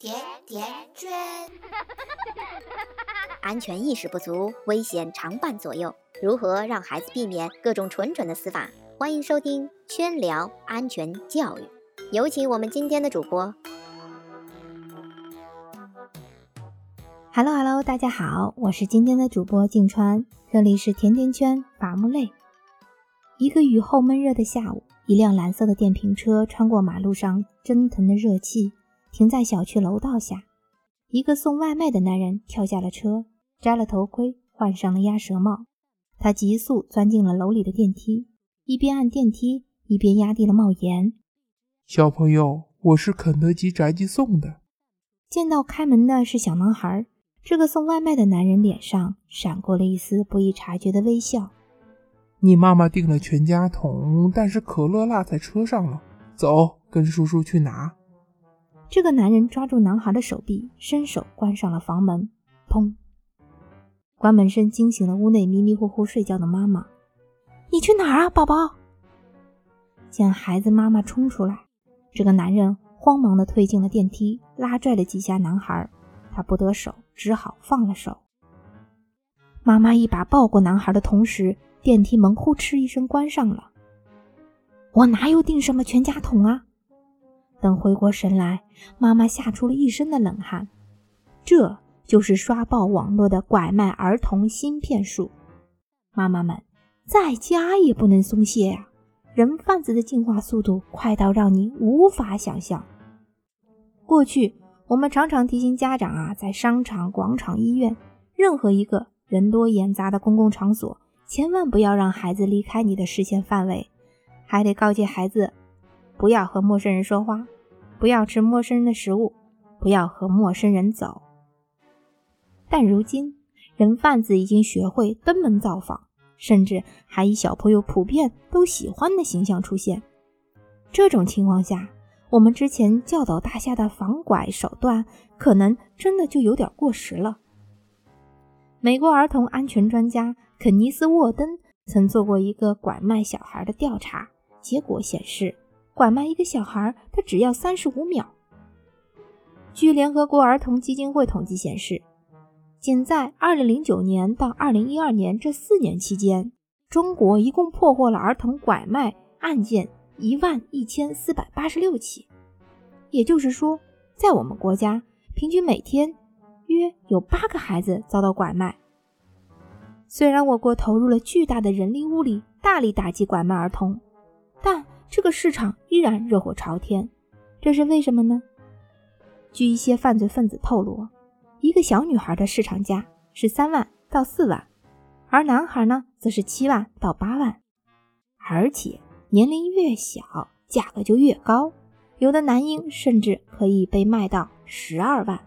甜甜圈，安全意识不足，危险常伴左右。如何让孩子避免各种蠢蠢的死法？欢迎收听《圈聊安全教育》，有请我们今天的主播。Hello Hello，大家好，我是今天的主播静川，这里是甜甜圈伐木累。一个雨后闷热的下午，一辆蓝色的电瓶车穿过马路上蒸腾的热气。停在小区楼道下，一个送外卖的男人跳下了车，摘了头盔，换上了鸭舌帽。他急速钻进了楼里的电梯，一边按电梯，一边压低了帽檐：“小朋友，我是肯德基宅急送的。”见到开门的是小男孩，这个送外卖的男人脸上闪过了一丝不易察觉的微笑：“你妈妈订了全家桶，但是可乐落在车上了。走，跟叔叔去拿。”这个男人抓住男孩的手臂，伸手关上了房门。砰！关门声惊醒了屋内迷迷糊糊睡觉的妈妈。“你去哪儿啊，宝宝？”见孩子妈妈冲出来，这个男人慌忙地推进了电梯，拉拽了几下男孩。他不得手，只好放了手。妈妈一把抱过男孩的同时，电梯门呼哧一声关上了。我哪有定什么全家桶啊？等回过神来，妈妈吓出了一身的冷汗。这就是刷爆网络的拐卖儿童芯片术。妈妈们，在家也不能松懈呀！人贩子的进化速度快到让你无法想象。过去，我们常常提醒家长啊，在商场、广场、医院，任何一个人多眼杂的公共场所，千万不要让孩子离开你的视线范围，还得告诫孩子。不要和陌生人说话，不要吃陌生人的食物，不要和陌生人走。但如今，人贩子已经学会登门造访，甚至还以小朋友普遍都喜欢的形象出现。这种情况下，我们之前教导大家的防拐手段，可能真的就有点过时了。美国儿童安全专家肯尼斯·沃登曾做过一个拐卖小孩的调查，结果显示。拐卖一个小孩，他只要三十五秒。据联合国儿童基金会统计显示，仅在二零零九年到二零一二年这四年期间，中国一共破获了儿童拐卖案件一万一千四百八十六起。也就是说，在我们国家，平均每天约有八个孩子遭到拐卖。虽然我国投入了巨大的人力物力，大力打击拐卖儿童，但这个市场依然热火朝天，这是为什么呢？据一些犯罪分子透露，一个小女孩的市场价是三万到四万，而男孩呢，则是七万到八万，而且年龄越小，价格就越高，有的男婴甚至可以被卖到十二万。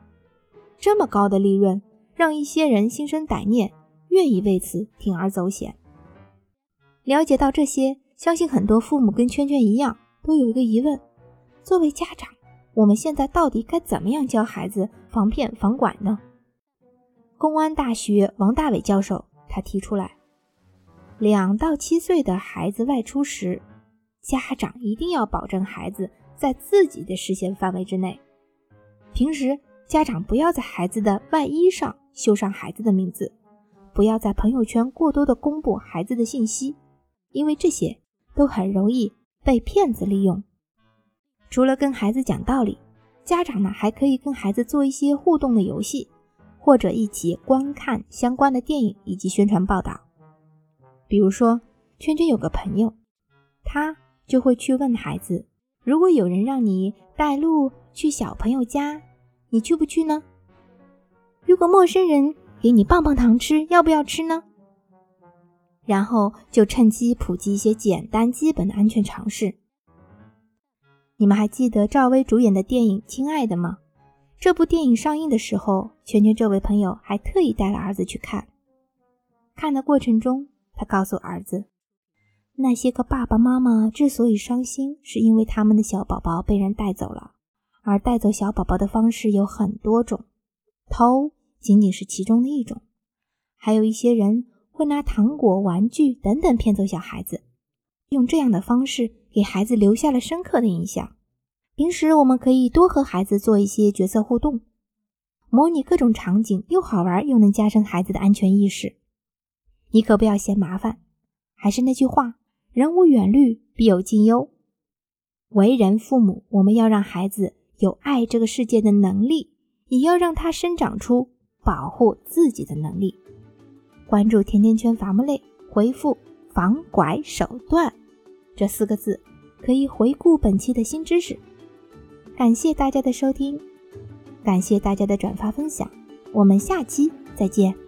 这么高的利润，让一些人心生歹念，愿意为此铤而走险。了解到这些。相信很多父母跟圈圈一样，都有一个疑问：作为家长，我们现在到底该怎么样教孩子防骗防拐呢？公安大学王大伟教授他提出来，两到七岁的孩子外出时，家长一定要保证孩子在自己的视线范围之内。平时家长不要在孩子的外衣上绣上孩子的名字，不要在朋友圈过多的公布孩子的信息，因为这些。都很容易被骗子利用。除了跟孩子讲道理，家长呢还可以跟孩子做一些互动的游戏，或者一起观看相关的电影以及宣传报道。比如说，圈圈有个朋友，他就会去问孩子：如果有人让你带路去小朋友家，你去不去呢？如果陌生人给你棒棒糖吃，要不要吃呢？然后就趁机普及一些简单基本的安全常识。你们还记得赵薇主演的电影《亲爱的》吗？这部电影上映的时候，圈圈这位朋友还特意带了儿子去看。看的过程中，他告诉儿子，那些个爸爸妈妈之所以伤心，是因为他们的小宝宝被人带走了，而带走小宝宝的方式有很多种，偷仅仅是其中的一种，还有一些人。会拿糖果、玩具等等骗走小孩子，用这样的方式给孩子留下了深刻的印象。平时我们可以多和孩子做一些角色互动，模拟各种场景，又好玩又能加深孩子的安全意识。你可不要嫌麻烦。还是那句话，人无远虑，必有近忧。为人父母，我们要让孩子有爱这个世界的能力，也要让他生长出保护自己的能力。关注甜甜圈伐木累，回复“防拐手段”这四个字，可以回顾本期的新知识。感谢大家的收听，感谢大家的转发分享，我们下期再见。